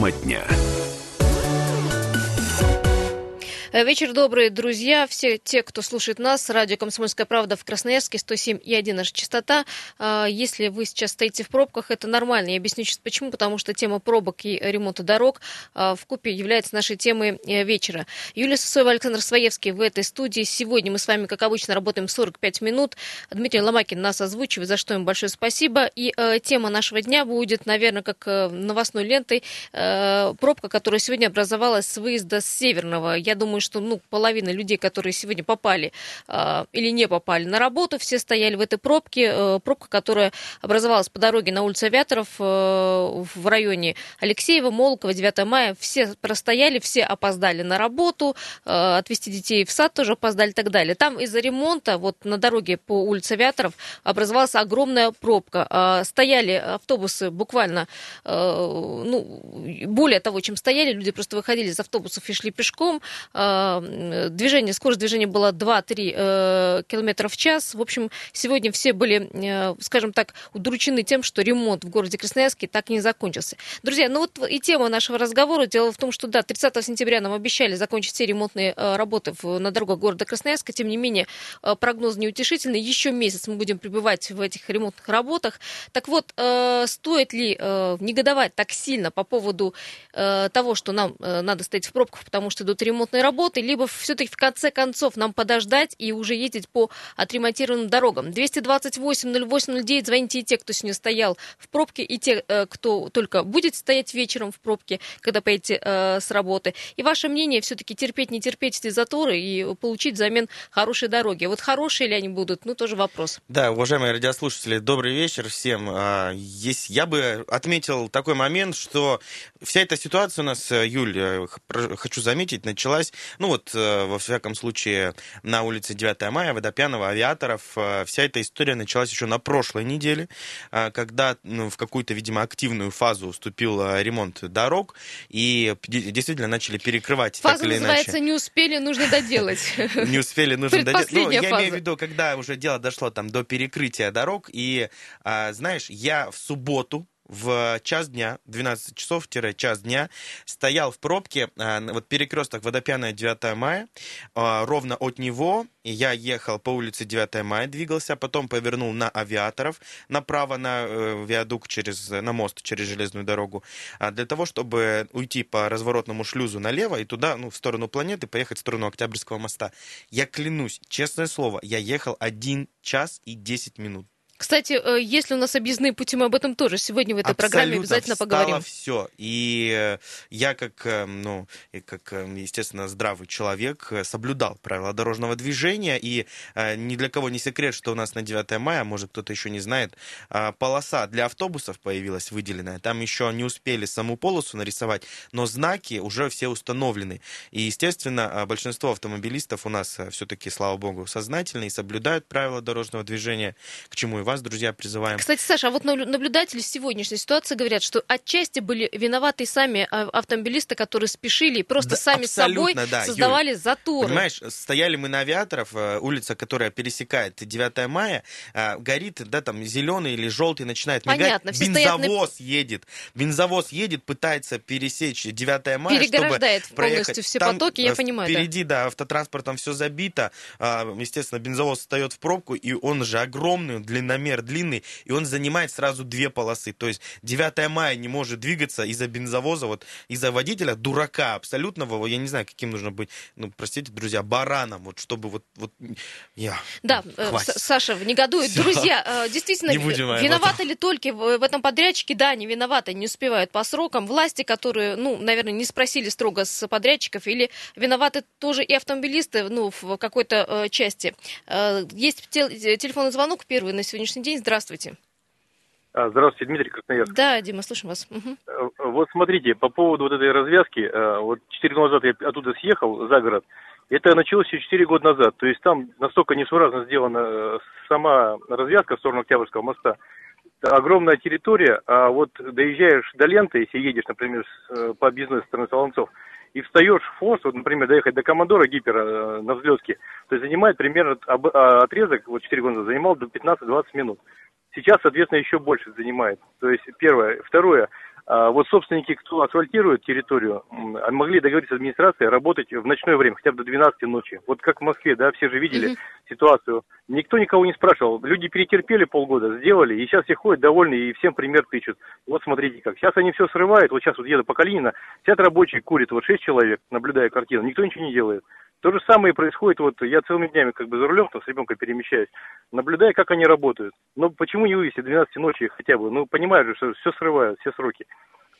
Тема дня. Вечер добрый, друзья. Все те, кто слушает нас, радио «Комсомольская правда» в Красноярске, 107,1 наша частота. А, если вы сейчас стоите в пробках, это нормально. Я объясню сейчас почему. Потому что тема пробок и ремонта дорог а, в купе является нашей темой э, вечера. Юлия Сосоева, Александр Своевский в этой студии. Сегодня мы с вами, как обычно, работаем 45 минут. Дмитрий Ломакин нас озвучивает, за что им большое спасибо. И э, тема нашего дня будет, наверное, как э, новостной лентой, э, пробка, которая сегодня образовалась с выезда с Северного. Я думаю, думаю, что ну, половина людей, которые сегодня попали э, или не попали на работу, все стояли в этой пробке. Э, пробка, которая образовалась по дороге на улице Авиаторов э, в районе Алексеева, Молокова, 9 мая. Все простояли, все опоздали на работу, э, отвезти детей в сад тоже опоздали и так далее. Там из-за ремонта вот на дороге по улице Авиаторов образовалась огромная пробка. Э, стояли автобусы буквально, э, ну, более того, чем стояли, люди просто выходили из автобусов и шли пешком. Э, движение, скорость движения была 2-3 э, км в час. В общем, сегодня все были, э, скажем так, удручены тем, что ремонт в городе Красноярске так и не закончился. Друзья, ну вот и тема нашего разговора. Дело в том, что да, 30 сентября нам обещали закончить все ремонтные э, работы на дорогах города Красноярска. Тем не менее, прогноз неутешительный. Еще месяц мы будем пребывать в этих ремонтных работах. Так вот, стоит ли негодовать так сильно по поводу того, что нам надо стоять в пробках, потому что идут ремонтные работы, работы, либо все-таки в конце концов нам подождать и уже ездить по отремонтированным дорогам. 228 08 09, звоните и те, кто сегодня стоял в пробке, и те, э, кто только будет стоять вечером в пробке, когда поедете э, с работы. И ваше мнение все-таки терпеть, не терпеть эти заторы и получить взамен хорошие дороги. Вот хорошие ли они будут, ну тоже вопрос. Да, уважаемые радиослушатели, добрый вечер всем. А, есть, я бы отметил такой момент, что вся эта ситуация у нас, э, Юль, хочу заметить, началась ну вот, э, во всяком случае, на улице 9 мая, Водопьянова, Авиаторов, э, вся эта история началась еще на прошлой неделе, э, когда ну, в какую-то, видимо, активную фазу вступил ремонт дорог, и действительно начали перекрывать Фаза так или называется иначе. «не успели, нужно доделать». Не успели, нужно доделать. Ну, я имею в виду, когда уже дело дошло там до перекрытия дорог, и, а, знаешь, я в субботу, в час дня, 12 часов-час дня, стоял в пробке, а, вот перекресток Водопьяная 9 мая, а, ровно от него я ехал по улице 9 мая, двигался, потом повернул на Авиаторов, направо на э, виадук через, на мост через железную дорогу, а, для того, чтобы уйти по разворотному шлюзу налево и туда, ну, в сторону планеты, поехать в сторону Октябрьского моста. Я клянусь, честное слово, я ехал 1 час и 10 минут. Кстати, э, если у нас объездные пути, мы об этом тоже сегодня в этой Абсолютно программе обязательно поговорим. все. И э, я, как, э, ну, как, естественно, здравый человек, соблюдал правила дорожного движения. И ни для кого не секрет, что у нас на 9 мая, может, кто-то еще не знает, полоса для автобусов появилась выделенная. Там еще не успели саму полосу нарисовать, но знаки уже все установлены. И, естественно, большинство автомобилистов у нас все-таки, слава богу, сознательны и соблюдают правила дорожного движения, к чему и вас, друзья, призываем. Кстати, Саша, а вот наблюдатели сегодняшней ситуации говорят, что отчасти были виноваты сами а, автомобилисты, которые спешили и просто да, сами собой да, создавали Юль, заторы. Понимаешь, стояли мы на авиаторов, э, улица, которая пересекает 9 мая, э, горит, да, там зеленый или желтый начинает Понятно, мигать, бензовоз на... едет, бензовоз едет, пытается пересечь 9 мая, Переграждает чтобы полностью проехать. все там потоки, я понимаю. Впереди, да. да, автотранспортом все забито, а, естественно, бензовоз встает в пробку, и он же огромный, длинномерный километр длинный, и он занимает сразу две полосы. То есть 9 мая не может двигаться из-за бензовоза, вот из-за водителя, дурака абсолютного, я не знаю, каким нужно быть, ну, простите, друзья, бараном, вот чтобы вот, вот я... Да, э, хватит. Саша негодует. Все. Друзья, э, действительно, виноваты ли только в этом подрядчике? Да, не виноваты, не успевают по срокам. Власти, которые, ну, наверное, не спросили строго с подрядчиков, или виноваты тоже и автомобилисты, ну, в какой-то э, части. Э, есть телефонный звонок первый на сегодняшний сегодняшний день. Здравствуйте. А, здравствуйте, Дмитрий Красноярск. Да, Дима, слушаем вас. Угу. Вот смотрите, по поводу вот этой развязки, э, вот 4 года назад я оттуда съехал за город, это началось еще 4 года назад, то есть там настолько несуразно сделана сама развязка в сторону Октябрьского моста, огромная территория, а вот доезжаешь до ленты, если едешь, например, по объездной стороны Солонцов, и встаешь в форс, вот, например, доехать до Командора Гипера на взлетке, то есть занимает примерно а, отрезок, вот 4 года занимал до 15-20 минут. Сейчас, соответственно, еще больше занимает. То есть, первое. Второе, вот собственники, кто асфальтирует территорию, могли договориться с администрацией работать в ночное время, хотя бы до 12 ночи. Вот как в Москве, да, все же видели mm-hmm. ситуацию. Никто никого не спрашивал. Люди перетерпели полгода, сделали, и сейчас все ходят довольны и всем пример тычут. Вот смотрите как. Сейчас они все срывают. Вот сейчас вот еду по Калинина, сидят рабочие, курят, вот 6 человек, наблюдая картину. Никто ничего не делает. То же самое происходит, вот я целыми днями как бы за рулем, там с ребенком перемещаюсь, наблюдая, как они работают. Ну, почему не вывести 12 ночи хотя бы? Ну, понимаю же, что все срывают, все сроки.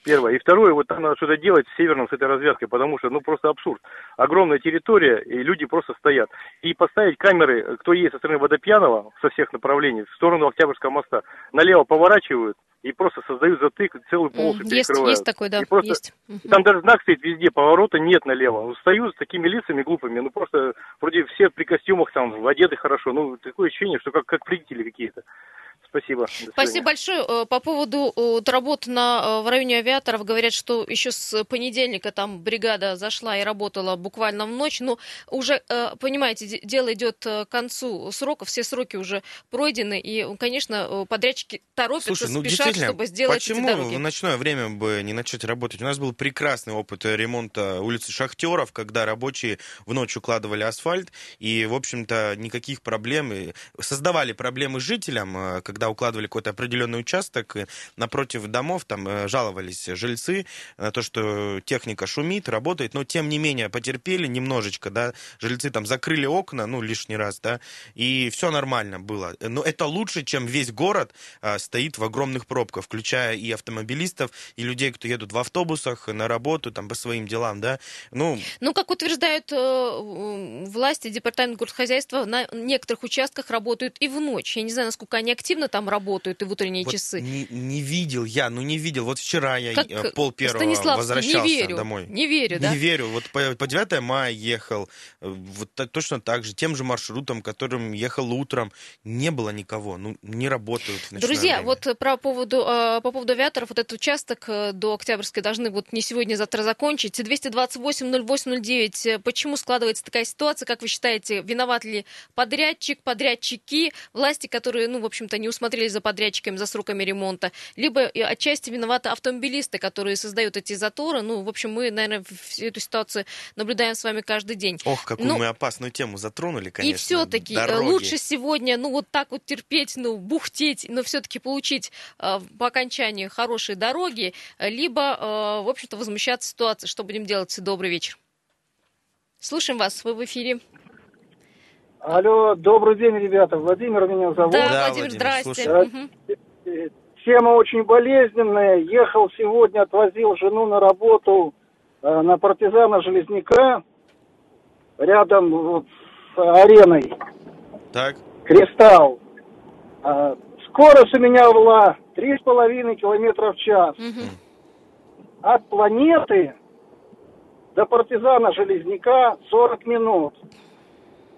Первое. И второе, вот там надо что-то делать с северном, с этой развязкой, потому что, ну, просто абсурд. Огромная территория, и люди просто стоят. И поставить камеры, кто есть со стороны Водопьянова, со всех направлений, в сторону Октябрьского моста, налево поворачивают, и просто создают затык, целую полосу есть, перекрывают. Есть такой, да, просто, есть. Там даже знак стоит везде, поворота нет налево. Стою с такими лицами глупыми, ну просто вроде все при костюмах там, одеты хорошо, ну такое ощущение, что как, как вредители какие-то. Спасибо. Спасибо большое. Э, по поводу работы на, э, в районе авиаторов говорят, что еще с понедельника там бригада зашла и работала буквально в ночь. Но уже, э, понимаете, дело идет к концу срока, все сроки уже пройдены. И, конечно, подрядчики торопятся, Слушай, ну, спешат, чтобы сделать почему эти дороги. в ночное время бы не начать работать? У нас был прекрасный опыт ремонта улицы Шахтеров, когда рабочие в ночь укладывали асфальт. И, в общем-то, никаких проблем. Создавали проблемы жителям, когда когда укладывали какой-то определенный участок, напротив домов там э, жаловались жильцы на то, что техника шумит, работает, но тем не менее потерпели немножечко, да, жильцы там закрыли окна, ну, лишний раз, да, и все нормально было. Но это лучше, чем весь город а, стоит в огромных пробках, включая и автомобилистов, и людей, кто едут в автобусах на работу, там, по своим делам, да. Ну, ну как утверждают э, власти, департамент горхозяйства, на некоторых участках работают и в ночь. Я не знаю, насколько они активно там работают и в утренние вот часы. Не, не видел я, ну не видел. Вот вчера я как э, пол первого возвращался не верю, домой. Не верю, да? Не верю. Вот по, по 9 мая ехал, э, вот так, точно так же, тем же маршрутом, которым ехал утром. Не было никого, ну не работают Друзья, время. вот про поводу, э, по поводу авиаторов, вот этот участок до Октябрьской должны вот не сегодня, завтра закончить. 228-08-09. Почему складывается такая ситуация? Как вы считаете, виноват ли подрядчик, подрядчики, власти, которые, ну, в общем-то, не успели смотрели за подрядчиками, за сроками ремонта, либо отчасти виноваты автомобилисты, которые создают эти заторы. Ну, в общем, мы, наверное, всю эту ситуацию наблюдаем с вами каждый день. Ох, какую ну, мы опасную тему затронули, конечно. И все-таки э, лучше сегодня, ну, вот так вот терпеть, ну, бухтеть, но все-таки получить э, по окончании хорошие дороги, либо, э, в общем-то, возмущаться ситуацией. Что будем делать? Добрый вечер. Слушаем вас, вы в эфире. Алло, добрый день, ребята. Владимир меня зовут. Да, да Владимир, здрасте. Тема очень болезненная. Ехал сегодня, отвозил жену на работу э, на партизана Железняка рядом с ареной. Так. Кристалл. Э, скорость у меня была три с половиной километра в час. Угу. От планеты до партизана Железняка 40 минут.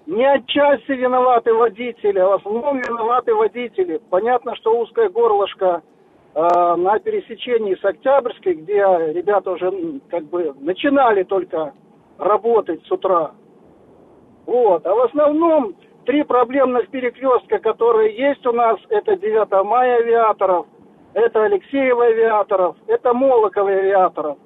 Не отчасти виноваты водители, а в основном виноваты водители. Понятно, что узкое горлышко э, на пересечении с Октябрьской, где ребята уже как бы начинали только работать с утра. Вот. А в основном три проблемных перекрестка, которые есть у нас, это 9 мая авиаторов, это Алексеева авиаторов, это Молокова авиаторов.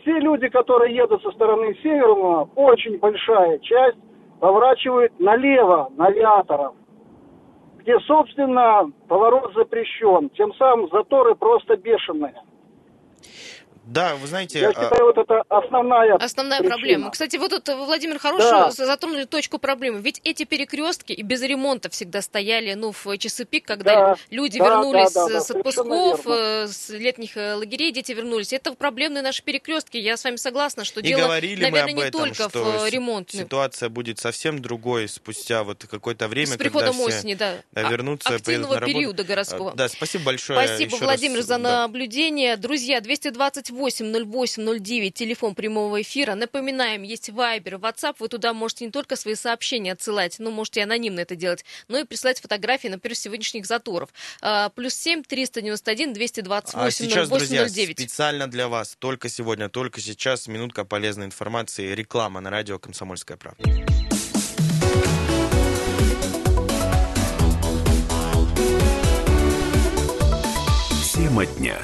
Все люди, которые едут со стороны Северного, очень большая часть поворачивают налево, на авиаторов, где, собственно, поворот запрещен. Тем самым заторы просто бешеные. Да, вы знаете... Я считаю, а... вот это основная Основная причина. проблема. Кстати, вот тут, Владимир, хорошую да. затронули точку проблемы. Ведь эти перекрестки и без ремонта всегда стояли, ну, в часы пик, когда да. люди да, вернулись да, да, с отпусков, э, с летних э, лагерей, дети вернулись. Это проблемные наши перекрестки. Я с вами согласна, что и дело, говорили наверное, мы об этом, не только что в ремонте. Ситуация будет совсем другой спустя вот какое-то время, с приходом когда осени, да. да вернутся, активного периода городского. Да, спасибо большое. Спасибо, Владимир, раз, за да. наблюдение. Друзья, 228 08 809, телефон прямого эфира. Напоминаем, есть Viber, WhatsApp. Вы туда можете не только свои сообщения отсылать, но можете анонимно это делать, но и прислать фотографии, например, сегодняшних заторов. А, плюс 7 391 228 а сейчас, 0809. друзья, специально для вас, только сегодня, только сейчас, минутка полезной информации, реклама на радио «Комсомольская правда». Тема дня.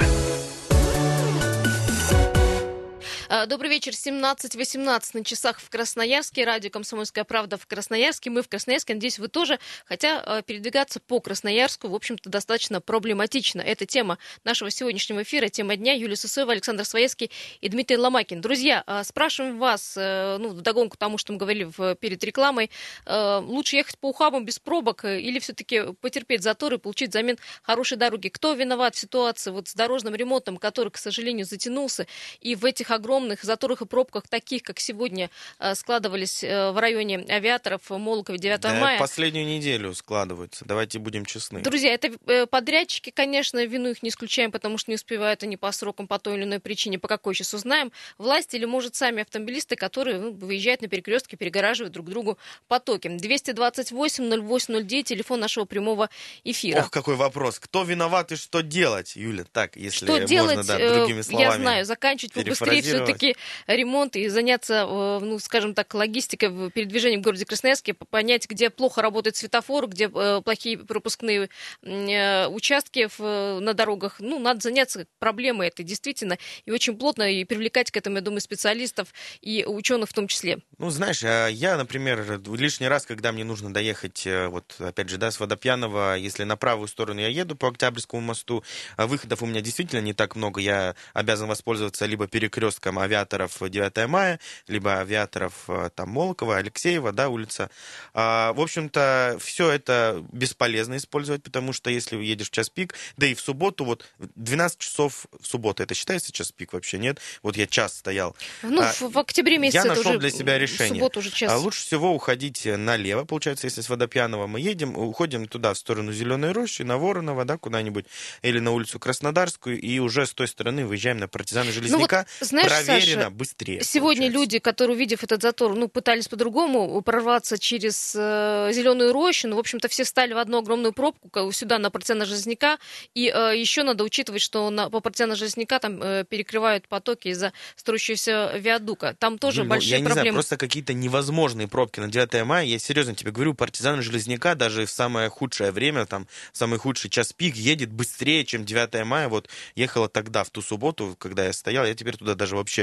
Добрый вечер. 17.18 на часах в Красноярске. Радио «Комсомольская правда» в Красноярске. Мы в Красноярске. Надеюсь, вы тоже. Хотя а, передвигаться по Красноярску, в общем-то, достаточно проблематично. Это тема нашего сегодняшнего эфира, тема дня. Юлия Сысоева, Александр Своевский и Дмитрий Ломакин. Друзья, а, спрашиваем вас, э, ну, вдогонку тому, что мы говорили перед рекламой, лучше ехать по ухабам без пробок э, или все-таки потерпеть затор и получить взамен хорошей дороги? Кто виноват в ситуации вот с дорожным ремонтом, который, к сожалению, затянулся, и в этих огромных заторах и пробках, таких, как сегодня, э, складывались э, в районе авиаторов Молокове 9 да, мая. последнюю неделю складываются, давайте будем честны. Друзья, это э, подрядчики, конечно, вину их не исключаем, потому что не успевают они по срокам по той или иной причине, по какой сейчас узнаем. Власти или, может, сами автомобилисты, которые ну, выезжают на перекрестке, перегораживают друг другу потоки. 228-08-09, телефон нашего прямого эфира. Ох, какой вопрос. Кто виноват и что делать, Юля? Так, если что можно, делать, да, другими словами. Я знаю, заканчивать побыстрее все-таки ремонт и заняться, э, ну, скажем так, логистикой передвижения в городе Красноярске, понять, где плохо работает светофор, где э, плохие пропускные э, участки на дорогах. Ну, надо заняться проблемой этой, действительно, и очень плотно и привлекать к этому, я думаю, специалистов и ученых в том числе. Ну, знаешь, а я, например, лишний раз, когда мне нужно доехать, вот, опять же, да, с Водопьянова, если на правую сторону я еду по Октябрьскому мосту, а выходов у меня действительно не так много, я обязан воспользоваться либо перекрестком авиаторов 9 мая, либо авиаторов э, там Молокова, Алексеева, да, улица. А, в общем-то, все это бесполезно использовать, потому что если едешь в час пик, да и в субботу, вот 12 часов в субботу, это считается час пик вообще, нет? Вот я час стоял. Ну, а, в, октябре месяце Я нашел уже для себя решение. уже час. А лучше всего уходить налево, получается, если с Водопьянова мы едем, уходим туда, в сторону Зеленой рощи, на Воронова, да, куда-нибудь, или на улицу Краснодарскую, и уже с той стороны выезжаем на партизана Железняка. Ну, вот, знаешь, проверено, Саша, быстрее. Сегодня получается. люди, которые, увидев этот затор, ну, пытались по-другому прорваться через э, зеленую рощу, но, в общем-то, все встали в одну огромную пробку сюда на партизана Железняка, и э, еще надо учитывать, что на, по партизана Железняка там э, перекрывают потоки из-за строящегося виадука. Там тоже ну, большие я не проблемы. Знаю, просто какие-то невозможные пробки на 9 мая. Я серьезно тебе говорю, партизан Железняка даже в самое худшее время, там, самый худший час пик едет быстрее, чем 9 мая. Вот ехала тогда, в ту субботу, когда я стоял, я теперь туда даже вообще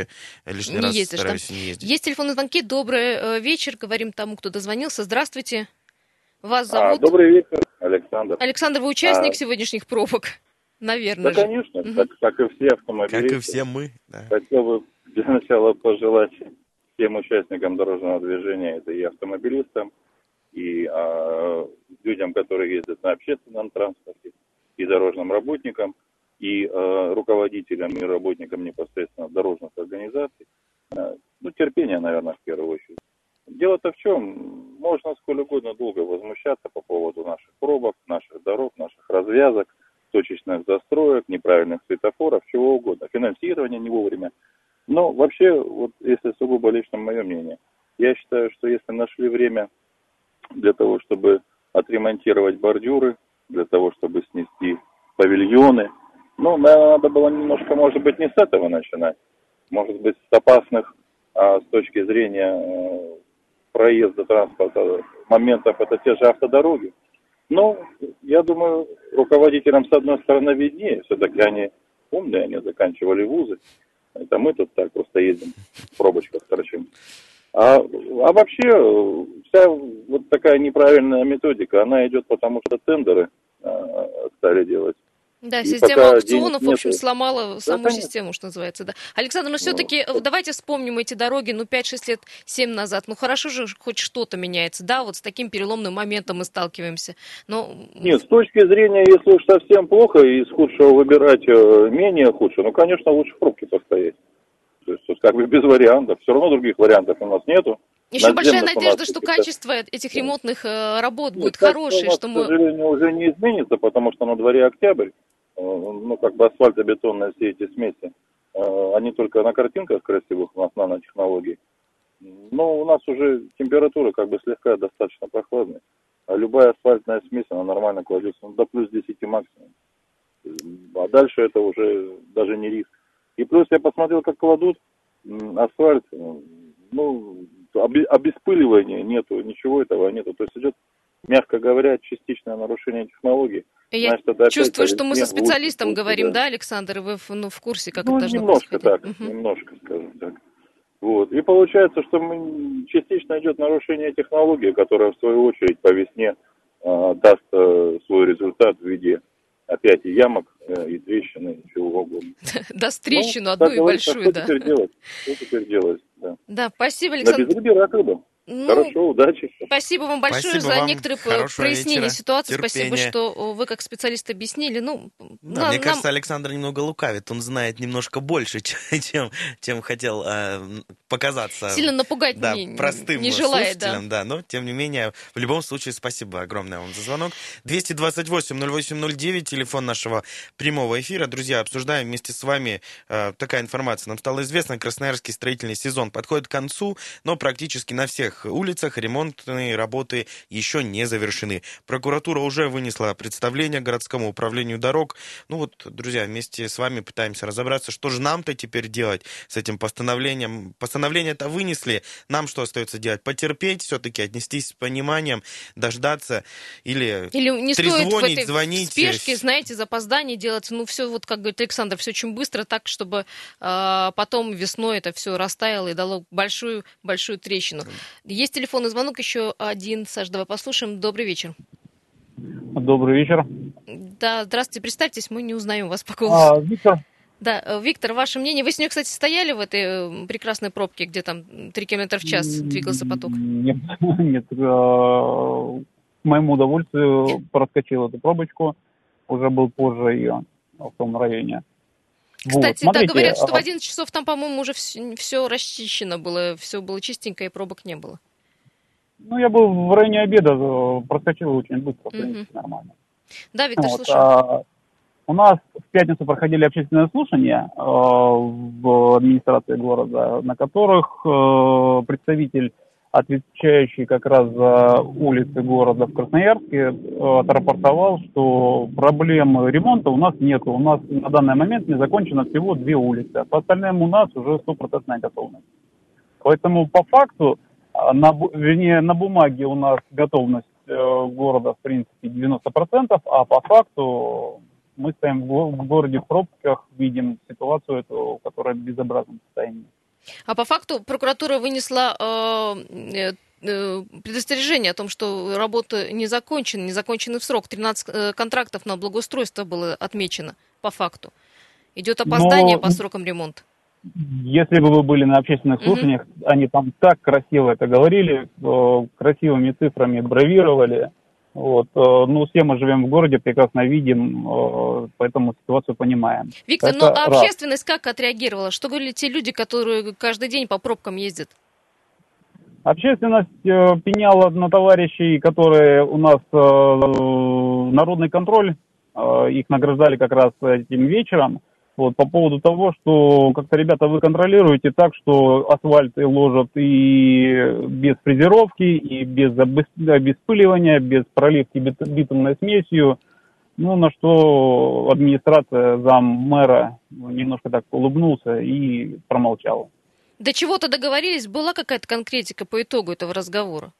лишний не раз ездишь, стараюсь да? не ездить. Есть телефонные звонки. Добрый э, вечер. Говорим тому, кто дозвонился. Здравствуйте. Вас а, зовут? А, добрый вечер, Александр. Александр, вы участник а... сегодняшних пробок? Наверное. Да, же. конечно, угу. как, как и все автомобилисты. Как и все мы. Да. Хотел бы для начала пожелать всем участникам дорожного движения, это и автомобилистам, и а, людям, которые ездят на общественном транспорте, и дорожным работникам, и э, руководителям и работникам непосредственно дорожных организаций. Э, ну, терпение, наверное, в первую очередь. Дело-то в чем? Можно сколь угодно долго возмущаться по поводу наших пробок, наших дорог, наших развязок, точечных застроек, неправильных светофоров, чего угодно, финансирования не вовремя. Но вообще, вот если сугубо лично мое мнение, я считаю, что если нашли время для того, чтобы отремонтировать бордюры, для того, чтобы снести павильоны, ну, надо было немножко, может быть, не с этого начинать. Может быть, с опасных а, с точки зрения а, проезда транспорта моментов это те же автодороги. Но я думаю, руководителям с одной стороны виднее, все-таки они умные, они заканчивали вузы. Это мы тут так просто ездим в пробочках торчим. А, а вообще вся вот такая неправильная методика, она идет потому, что тендеры а, стали делать да, система аукционов, в общем, сломала саму да, систему, что называется, да. Александр, но ну, все-таки ну, давайте вспомним эти дороги, ну, 5-6 лет, 7 назад. Ну, хорошо же, хоть что-то меняется, да, вот с таким переломным моментом мы сталкиваемся. Но... Нет, с точки зрения, если уж совсем плохо, и из худшего выбирать э, менее худшее, ну, конечно, лучше пробки постоять. То есть, тут как бы без вариантов. Все равно других вариантов у нас нету. Еще большая надежда, что качество этих ремонтных э, работ Нет, будет хорошее, что мы... к сожалению, уже не изменится, потому что на дворе октябрь. Э, ну, как бы асфальтобетонные все эти смеси, э, они только на картинках красивых у нас нанотехнологий. Но у нас уже температура как бы слегка достаточно прохладная. А любая асфальтная смесь, она нормально кладется ну, до плюс 10 максимум. А дальше это уже даже не риск. И плюс я посмотрел, как кладут асфальт. Ну, обеспыливания нету, ничего этого нету. То есть идет, мягко говоря, частичное нарушение технологий. Я Значит, чувствую, что мы со специалистом лучше, говорим, да, Александр, вы ну, в курсе, как ну, это должно немножко происходить? так, угу. немножко, скажем так. Вот. И получается, что мы, частично идет нарушение технологии, которая в свою очередь по весне э, даст э, свой результат в виде опять и ямок, э, и трещины, и чего угодно. Даст трещину ну, одну и большую, да. Что теперь делать? Что теперь делать? Да, да спасибо, Александр. На безрыбье и рак рыба. Ну, Хорошо, удачи. Спасибо вам большое спасибо за вам. некоторые прояснения вечера. ситуации. Терпения. Спасибо, что вы как специалист объяснили. Ну, да, на, мне нам... кажется, Александр немного лукавит. Он знает немножко больше, чем, чем хотел э, показаться. Сильно напугать да, не, простым не желает. Да. да, но тем не менее, в любом случае, спасибо огромное вам за звонок. 228-0809, телефон нашего прямого эфира. Друзья, обсуждаем вместе с вами э, такая информация. Нам стало известно, Красноярский строительный сезон подходит к концу, но практически на всех всех улицах ремонтные работы еще не завершены. Прокуратура уже вынесла представление городскому управлению дорог. Ну вот, друзья, вместе с вами пытаемся разобраться, что же нам-то теперь делать с этим постановлением. Постановление-то вынесли, нам что остается делать? Потерпеть, все-таки отнестись с пониманием, дождаться или, или не трезвонить, стоит в этой звонить. спешке, знаете, запоздание делать. Ну, все, вот как говорит Александр, все очень быстро, так, чтобы э, потом весной это все растаяло и дало большую-большую трещину. Есть телефонный звонок еще один. Саш, давай послушаем. Добрый вечер. Добрый вечер. Да, здравствуйте. Представьтесь, мы не узнаем вас по голосу. А, Виктор. Да, э, Виктор, ваше мнение. Вы сегодня, кстати, стояли в этой э, прекрасной пробке, где там 3 км в час двигался поток? Нет, нет. Э, к моему удовольствию проскочил эту пробочку. Уже был позже ее в том районе. Кстати, вот, да, говорят, что в 11 а часов там, по-моему, уже все, все расчищено было, все было чистенько и пробок не было. Ну, я был в районе обеда, э, проскочил очень быстро, в принципе, нормально. Да, Виктор, вот, слушаю. А, у нас в пятницу проходили общественные слушания э, в администрации города, на которых э, представитель отвечающий как раз за улицы города в Красноярске, э, отрапортовал, что проблемы ремонта у нас нет. У нас на данный момент не закончено всего две улицы, а по остальным у нас уже стопроцентная готовность. Поэтому по факту, а, на, вернее, на бумаге у нас готовность э, города в принципе 90%, а по факту мы стоим в городе в пробках, видим ситуацию эту, которая в безобразном состоянии. А по факту прокуратура вынесла э, э, предостережение о том, что работа не закончена, не закончены в срок. 13 э, контрактов на благоустройство было отмечено по факту. Идет опоздание Но... по срокам ремонта. Если бы вы были на общественных слушаниях, угу. они там так красиво это говорили, красивыми цифрами бравировали. Вот. Э, ну, все мы живем в городе, прекрасно видим, э, поэтому ситуацию понимаем. Виктор, Это ну а общественность как отреагировала? Что говорили те люди, которые каждый день по пробкам ездят? Общественность э, пеняла на товарищей, которые у нас народный контроль, их награждали как раз этим вечером. Вот, по поводу того, что как-то, ребята, вы контролируете так, что асфальт ложат и без фрезеровки, и без обеспыливания, без проливки битумной смесью. Ну, на что администрация зам мэра немножко так улыбнулся и промолчал. До чего-то договорились? Была какая-то конкретика по итогу этого разговора?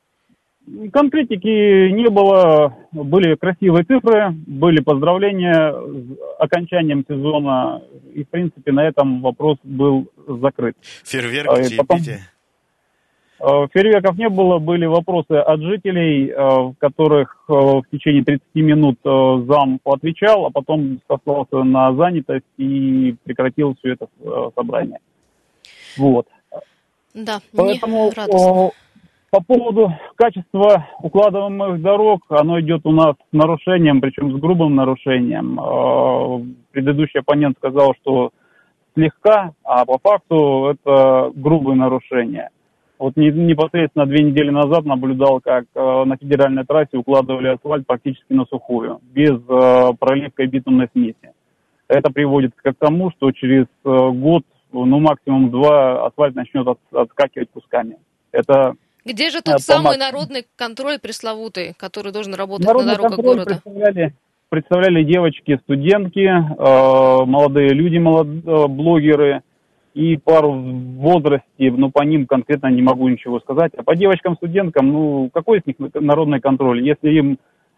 Конкретики не было, были красивые цифры, были поздравления с окончанием сезона, и, в принципе, на этом вопрос был закрыт. Фейерверк, и потом, э, Фейерверков не было, были вопросы от жителей, э, в которых в течение 30 минут зам отвечал, а потом сослался на занятость и прекратил все это собрание. Вот. Да, Поэтому по поводу качества укладываемых дорог, оно идет у нас с нарушением, причем с грубым нарушением. А, предыдущий оппонент сказал, что слегка, а по факту это грубые нарушения. Вот непосредственно две недели назад наблюдал, как а, на федеральной трассе укладывали асфальт практически на сухую, без а, проливка и битумной смеси. Это приводит к тому, что через год, ну максимум два, асфальт начнет отскакивать кусками. Это где же тот самый народный контроль пресловутый, который должен работать народный на дорогах города? Представляли, представляли девочки, студентки, э, молодые люди, молод, э, блогеры и пару в возрасте, но по ним конкретно не могу ничего сказать. А по девочкам, студенткам, ну, какой из них народный контроль? Если им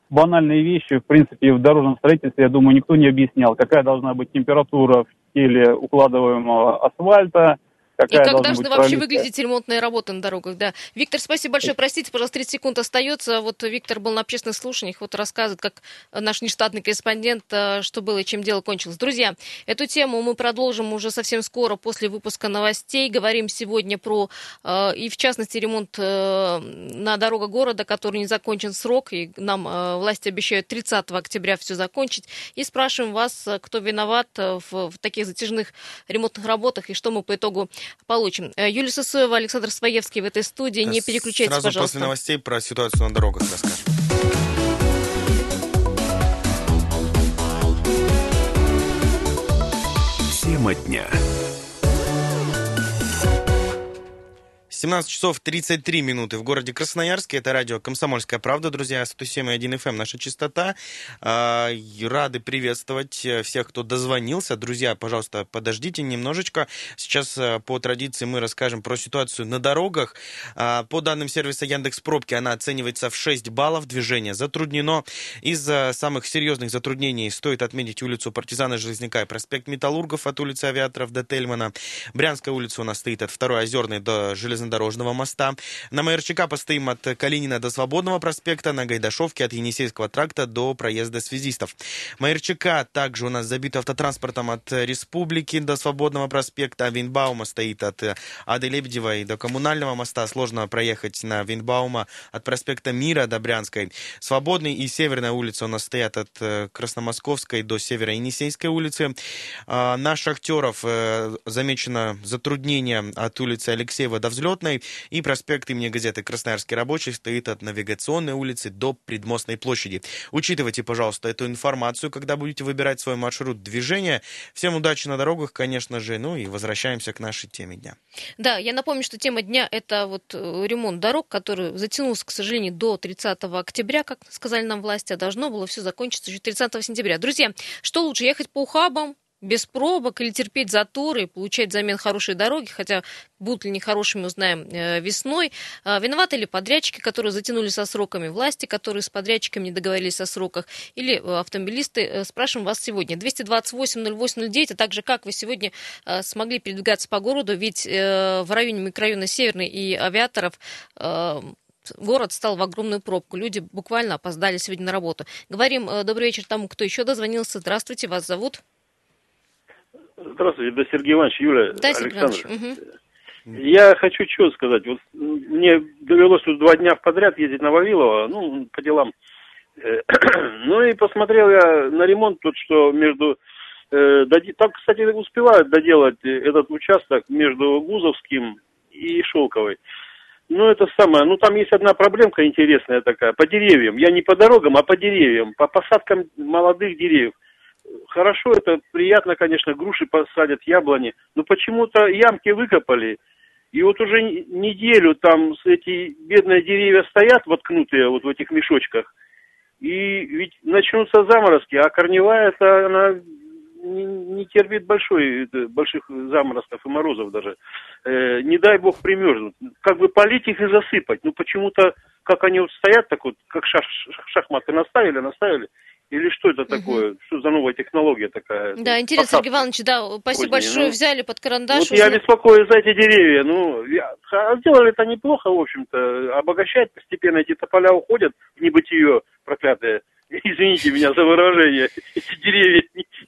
банальные вещи, в принципе, в дорожном строительстве, я думаю, никто не объяснял, какая должна быть температура в теле укладываемого асфальта, какая И как должны вообще выглядеть ремонтные работы на дорогах, да. Виктор, спасибо большое. Простите, пожалуйста, 30 секунд остается. Вот Виктор был на общественных слушаниях, вот рассказывает, как наш нештатный корреспондент, э, что было и чем дело кончилось. Друзья, эту тему мы продолжим уже совсем скоро после выпуска новостей. Говорим сегодня про, э, и в частности, ремонт э, на дорогах города, который не закончен срок, и нам власти обещают 30 октября все закончить. И спрашиваем вас, кто виноват в, в таких затяжных ремонтных работах и что мы по итогу получим. Юлия Сосоева, Александр Своевский в этой студии. Не переключайтесь, Сразу пожалуйста. после новостей про ситуацию на дорогах расскажем. Тема дня. 17 часов 33 минуты в городе Красноярске. Это радио «Комсомольская правда», друзья, 107,1 FM, эм, наша частота. А, рады приветствовать всех, кто дозвонился. Друзья, пожалуйста, подождите немножечко. Сейчас э, по традиции мы расскажем про ситуацию на дорогах. А, по данным сервиса Яндекс Пробки, она оценивается в 6 баллов. Движение затруднено. Из самых серьезных затруднений стоит отметить улицу Партизана Железняка и проспект Металлургов от улицы Авиаторов до Тельмана. Брянская улица у нас стоит от 2 Озерной до Железнодорожной железнодорожного моста. На МРЧК постоим от Калинина до Свободного проспекта, на Гайдашовке от Енисейского тракта до проезда связистов. МРЧК также у нас забит автотранспортом от Республики до Свободного проспекта, Винбаума стоит от Ады Лебедевой до Коммунального моста. Сложно проехать на Винбаума от проспекта Мира до Брянской. Свободный и Северная улица у нас стоят от э, Красномосковской до Северо-Енисейской улицы. А, на Шахтеров э, замечено затруднение от улицы Алексеева до Взлета Болотной, и проспект имени газеты «Красноярский рабочий» стоит от Навигационной улицы до Предмостной площади. Учитывайте, пожалуйста, эту информацию, когда будете выбирать свой маршрут движения. Всем удачи на дорогах, конечно же, ну и возвращаемся к нашей теме дня. Да, я напомню, что тема дня – это вот э, ремонт дорог, который затянулся, к сожалению, до 30 октября, как сказали нам власти, а должно было все закончиться еще 30 сентября. Друзья, что лучше, ехать по ухабам, без пробок или терпеть заторы получать взамен хорошие дороги, хотя будут ли нехорошими, узнаем э, весной. А, виноваты ли подрядчики, которые затянули со сроками, власти, которые с подрядчиками не договорились о сроках, или э, автомобилисты? Э, спрашиваем вас сегодня. 228-08-09, а также как вы сегодня смогли передвигаться по городу, ведь в районе микрорайона Северный и Авиаторов город стал в огромную пробку. Люди буквально опоздали сегодня на работу. Говорим добрый вечер тому, кто еще дозвонился. Здравствуйте, вас зовут? Здравствуйте, да, Сергей Иванович, Юля, да, Александр. Угу. Я хочу что сказать. Вот мне довелось тут два дня подряд ездить на Вавилова, ну, по делам. Э, ну и посмотрел я на ремонт тут, что между... Э, там, кстати, успевают доделать этот участок между Гузовским и Шелковой. Ну, это самое, ну, там есть одна проблемка интересная такая, по деревьям. Я не по дорогам, а по деревьям, по посадкам молодых деревьев хорошо, это приятно, конечно, груши посадят, яблони, но почему-то ямки выкопали, и вот уже неделю там эти бедные деревья стоят воткнутые вот в этих мешочках, и ведь начнутся заморозки, а корневая это она не, терпит большой, больших заморозков и морозов даже. Э, не дай бог примерзнут. Как бы полить их и засыпать. Ну почему-то, как они вот стоят, так вот, как шах, шахматы наставили, наставили, или что это такое? Угу. Что за новая технология такая? Да, интересно, Посадка. Сергей Иванович, да, спасибо Позднее, большое, ну, взяли под карандаш. Вот уже... я беспокоюсь за эти деревья. Ну, я... сделали это неплохо, в общем-то. Обогащать постепенно эти тополя уходят в небытие проклятые. Извините меня за выражение. Эти деревья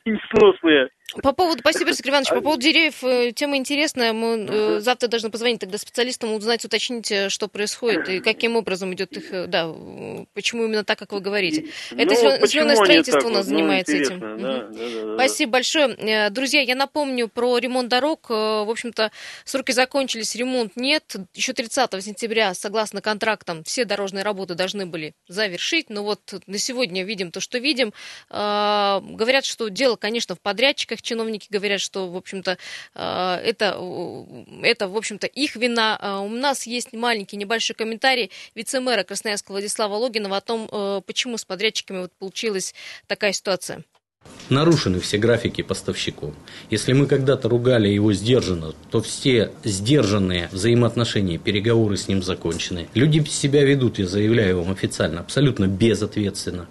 несносные. По поводу, спасибо, Сергей Иванович, по поводу деревьев, э, тема интересная. Мы uh завтра должны позвонить тогда специалистам, узнать, уточнить, э, что происходит и каким образом идет их, да, почему именно так, как вы говорите. Ну, Это зеленое строительство у нас ну, занимается этим. Да, угу. да, да, да, спасибо большое. Друзья, я напомню про ремонт дорог. В общем-то, сроки закончились, ремонт нет. Еще 30 сентября, согласно контрактам, все дорожные работы должны были завершить. Но вот на сегодня видим то, что видим. Говорят, что дело, конечно, в подрядчиках, их чиновники говорят, что, в общем-то, э, это, это, в общем-то, их вина. А у нас есть маленький небольшой комментарий вице-мэра Красноярского Владислава Логинова о том, э, почему с подрядчиками вот получилась такая ситуация. Нарушены все графики поставщиков. Если мы когда-то ругали его сдержанно, то все сдержанные взаимоотношения, переговоры с ним закончены. Люди себя ведут, я заявляю вам официально, абсолютно безответственно.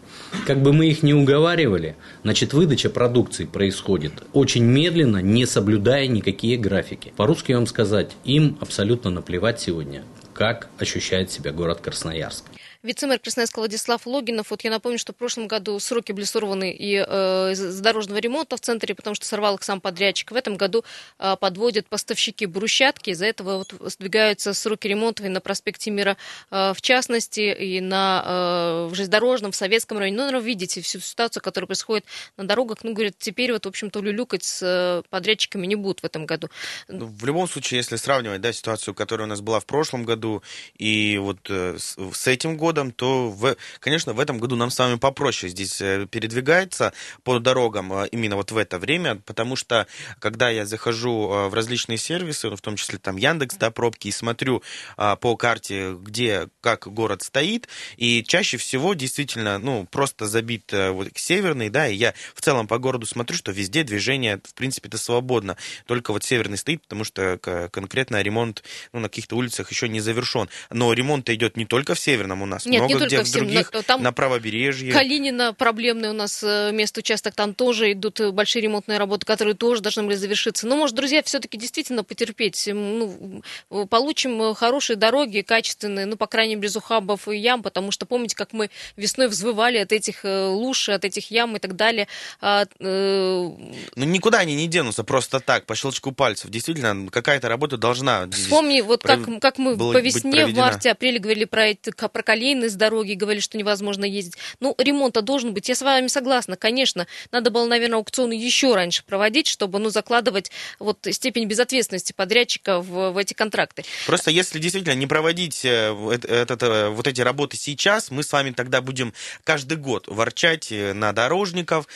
Как бы мы их не уговаривали, значит выдача продукции происходит очень медленно, не соблюдая никакие графики. По-русски вам сказать, им абсолютно наплевать сегодня, как ощущает себя город Красноярск. Вице-мэр Красноярска Владислав Логинов. Вот я напомню, что в прошлом году сроки были сорваны и э, из дорожного ремонта в центре, потому что сорвал их сам подрядчик. В этом году э, подводят поставщики брусчатки. Из-за этого вот сдвигаются сроки ремонта и на проспекте Мира э, в частности, и на э, в железнодорожном, в Советском районе. Ну, наверное, видите всю ситуацию, которая происходит на дорогах. Ну, говорят, теперь вот, в общем-то, люлюкать с э, подрядчиками не будут в этом году. Ну, в любом случае, если сравнивать да, ситуацию, которая у нас была в прошлом году, и вот э, с, с этим годом, годом, то, в, конечно, в этом году нам с вами попроще здесь э, передвигается по дорогам э, именно вот в это время, потому что, когда я захожу э, в различные сервисы, ну, в том числе там Яндекс, да, пробки, и смотрю по карте, где, как город стоит, и чаще всего действительно, ну, просто забит вот северный, да, и я в целом по городу смотрю, что везде движение, в принципе-то, свободно, только вот северный стоит, потому что конкретно ремонт, ну, на каких-то улицах еще не завершен, но ремонт идет не только в северном у нас, нет, много не где только в других, на, там на правобережье. Калинина проблемный у нас э, место участок, там тоже идут э, большие ремонтные работы, которые тоже должны были завершиться. Но, может, друзья, все-таки действительно потерпеть. Ну, получим э, хорошие дороги, качественные, ну, по крайней мере, без ухабов и ям, потому что помните, как мы весной взвывали от этих луж, от этих ям и так далее. А, э... Ну, никуда они не денутся просто так, по щелчку пальцев. Действительно, какая-то работа должна Вспомни, вот как, как мы по весне, в марте-апреле говорили про, про колейные машины с дороги, говорили, что невозможно ездить. Ну, ремонт-то должен быть. Я с вами согласна, конечно. Надо было, наверное, аукционы еще раньше проводить, чтобы, ну, закладывать вот степень безответственности подрядчика в, в эти контракты. Просто если действительно не проводить э, этот, э, вот эти работы сейчас, мы с вами тогда будем каждый год ворчать э, на дорожников.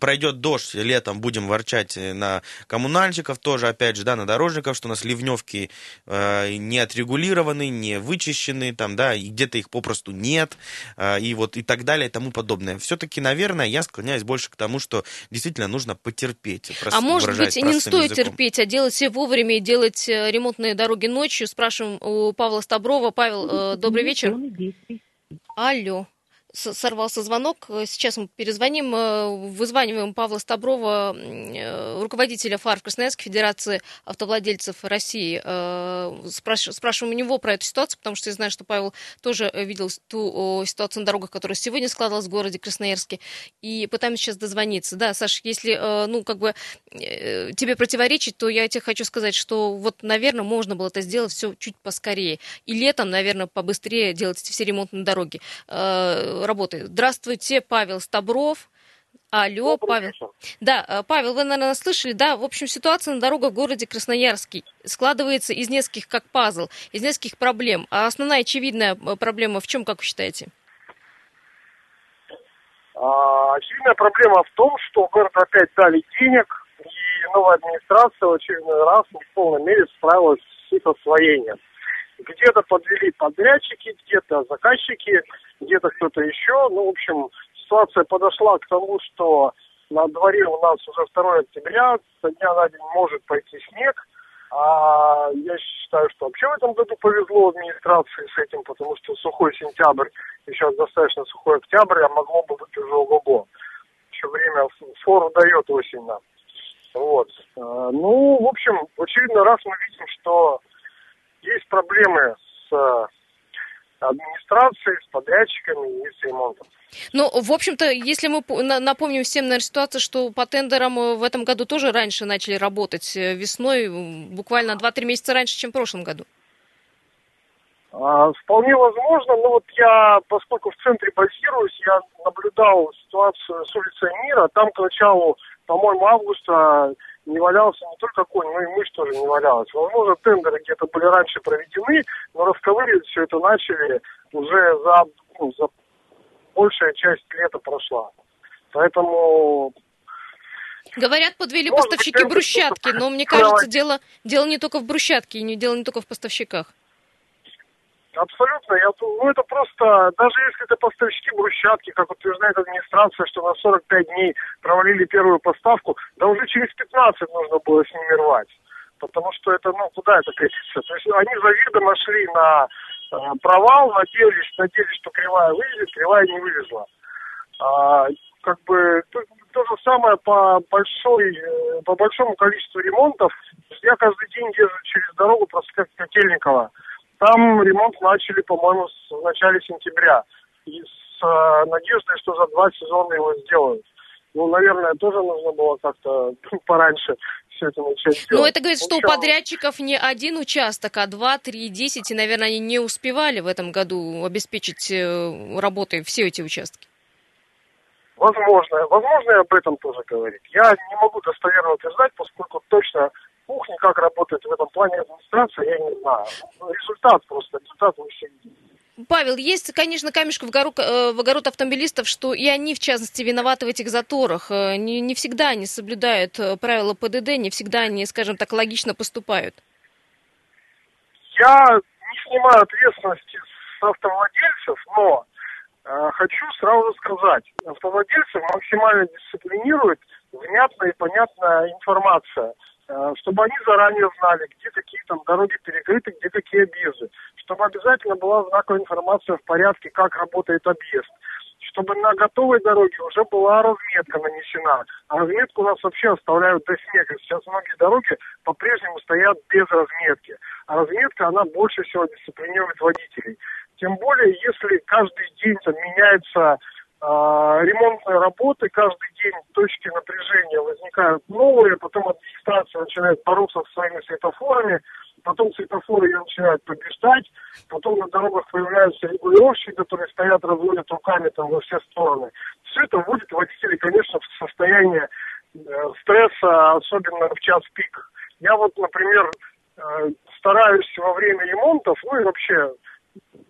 Пройдет дождь, летом будем ворчать на коммунальщиков тоже, опять же, да, на дорожников, что у нас ливневки не отрегулированы, не вычищены, там, да, и где-то их попросту попросту нет, а, и вот и так далее и тому подобное. Все-таки, наверное, я склоняюсь больше к тому, что действительно нужно потерпеть. А может быть, не стоит языком. терпеть, а делать все вовремя и делать э, ремонтные дороги ночью? Спрашиваем у Павла Стаброва. Павел, э, добрый вечер. Алло сорвался звонок. Сейчас мы перезвоним. Э, вызваниваем Павла Стаброва, э, руководителя ФАР Красноярской Федерации автовладельцев России. Э, спрашиваем у него про эту ситуацию, потому что я знаю, что Павел тоже видел ту ситуацию на дорогах, которая сегодня складывалась в городе Красноярске. И пытаемся сейчас дозвониться. Да, Саш, если, ну, как бы тебе противоречить, то я тебе хочу сказать, что вот, наверное, можно было это сделать все чуть поскорее. И летом, наверное, побыстрее делать все ремонтные дороги работает. Здравствуйте, Павел Стабров. Алло, Добрый Павел. Вечер. Да, э, Павел, вы, наверное, слышали, да? В общем, ситуация на дорогах в городе Красноярский складывается из нескольких, как пазл, из нескольких проблем. А основная очевидная э, проблема в чем, как вы считаете? А, очевидная проблема в том, что город опять дали денег, и новая администрация в очередной раз не в полной мере справилась с их освоением. Где-то подвели подрядчики, где-то заказчики, где-то кто-то еще. Ну, в общем, ситуация подошла к тому, что на дворе у нас уже 2 октября, со дня на день может пойти снег. А я считаю, что вообще в этом году повезло администрации с этим, потому что сухой сентябрь, сейчас достаточно сухой октябрь, а могло бы быть уже ого-го. Еще время фору дает осень нам. Вот. А, ну, в общем, очередной раз мы видим, что есть проблемы с э, администрацией, с подрядчиками и с ремонтом. Ну, в общем-то, если мы напомним всем, наверное, ситуацию, что по тендерам э, в этом году тоже раньше начали работать э, весной, буквально 2-3 месяца раньше, чем в прошлом году. А, вполне возможно, но вот я, поскольку в центре базируюсь, я наблюдал ситуацию с улицей Мира, там к началу, по-моему, августа не валялся не только конь, но и мышь тоже не валялась. Возможно, тендеры где-то были раньше проведены, но расковыривать все это начали уже за, ну, за большая часть лета прошла. Поэтому Говорят, подвели Может поставщики быть, брусчатки, но мне кажется, дело, дело не только в брусчатке и не дело не только в поставщиках. Абсолютно. Я, ну, это просто, даже если это поставщики брусчатки, как утверждает администрация, что на 45 дней провалили первую поставку, да уже через 15 нужно было с ними рвать. Потому что это, ну, куда это катится? То есть они заведомо шли на э, провал, надеялись, надеялись, что кривая вывезет, кривая не вывезла. А, как бы то, то же самое по большой, э, по большому количеству ремонтов. Я каждый день езжу через дорогу проспект Котельникова. Там ремонт начали, по-моему, с начала сентября. И с э, надеждой, что за два сезона его сделают. Ну, наверное, тоже нужно было как-то пораньше все это начать. Ну, это говорит, что у подрядчиков не один участок, а два, три, десять, и, наверное, они не успевали в этом году обеспечить э, работой все эти участки. Возможно, возможно, и об этом тоже говорит. Я не могу достоверно утверждать, поскольку точно кухня, как работает в этом плане администрация, я не знаю. Ну, результат просто, результат мы все видим. Павел, есть, конечно, камешка в, гору, э, в огород автомобилистов, что и они, в частности, виноваты в этих заторах. Э, не, не всегда они соблюдают э, правила ПДД, не всегда они, скажем так, логично поступают. Я не снимаю ответственности с автовладельцев, но э, хочу сразу сказать, автовладельцы максимально дисциплинируют внятная и понятная информация – чтобы они заранее знали, где какие там дороги перекрыты, где какие объезды, чтобы обязательно была знаковая информация в порядке, как работает объезд, чтобы на готовой дороге уже была разметка нанесена. А разметку у нас вообще оставляют до снега. Сейчас многие дороги по-прежнему стоят без разметки. А разметка, она больше всего дисциплинирует водителей. Тем более, если каждый день там меняется ремонтные работы, каждый день точки напряжения возникают новые, потом администрация начинает бороться со своими светофорами, потом светофоры ее начинают побеждать, потом на дорогах появляются регулировщики, которые стоят, разводят руками там во все стороны. Все это вводит водителей, конечно, в состояние э, стресса, особенно в час пик. Я вот, например, э, стараюсь во время ремонтов, ну и вообще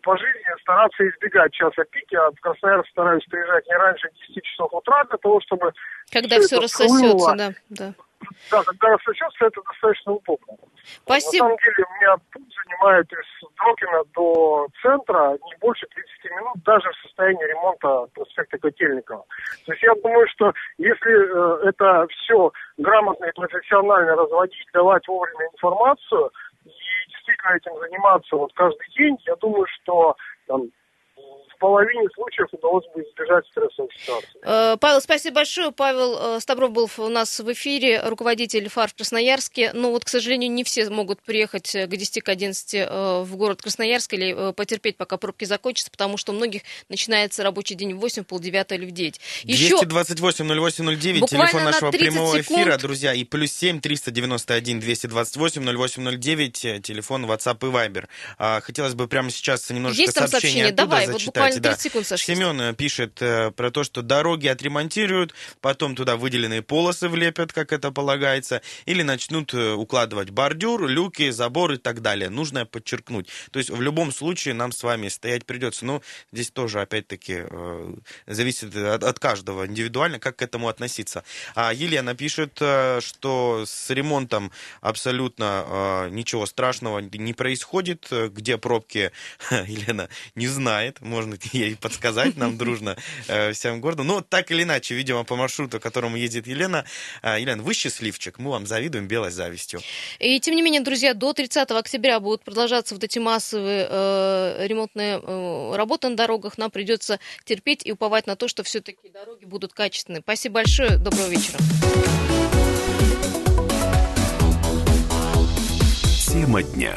по жизни стараться избегать часа пики, а в Красноярск стараюсь приезжать не раньше 10 часов утра для того, чтобы... Когда все, все рассосется, да, да. Да, когда рассосется, это достаточно удобно. Спасибо. На самом деле, у меня путь занимает из Дрокина до центра не больше 30 минут, даже в состоянии ремонта проспекта Котельникова. То есть я думаю, что если э, это все грамотно и профессионально разводить, давать вовремя информацию, действительно этим заниматься вот каждый день, я думаю, что там, половине случаев удалось бы избежать стрессовых ситуаций. Э, Павел, спасибо большое. Павел э, Стабров был у нас в эфире, руководитель ФАР в Красноярске. Но вот, к сожалению, не все могут приехать к 10 к 11 э, в город Красноярск или потерпеть, пока пробки закончатся, потому что у многих начинается рабочий день в 8, полдевятого или в 9. Еще... 228-08-09, телефон нашего прямого секунд. эфира, друзья, и плюс 7 391 228 0809, телефон WhatsApp и Viber. А, хотелось бы прямо сейчас немножечко Есть там сообщения сообщение? Давай, вот буквально буквально 30 да. секунд, Саша. Семен э, пишет э, про то, что дороги отремонтируют, потом туда выделенные полосы влепят, как это полагается, или начнут э, укладывать бордюр, люки, забор и так далее. Нужно подчеркнуть. То есть в любом случае нам с вами стоять придется. Но здесь тоже, опять-таки, э, зависит от, от каждого индивидуально, как к этому относиться. А Елена пишет, э, что с ремонтом абсолютно э, ничего страшного не происходит. Где пробки, Елена не знает. Можно ей подсказать нам дружно э, всем городу. Но так или иначе, видимо, по маршруту, которому едет Елена. Э, Елена, вы счастливчик, мы вам завидуем белой завистью. И тем не менее, друзья, до 30 октября будут продолжаться вот эти массовые э, ремонтные э, работы на дорогах. Нам придется терпеть и уповать на то, что все-таки дороги будут качественные. Спасибо большое, доброго вечера. Тема дня.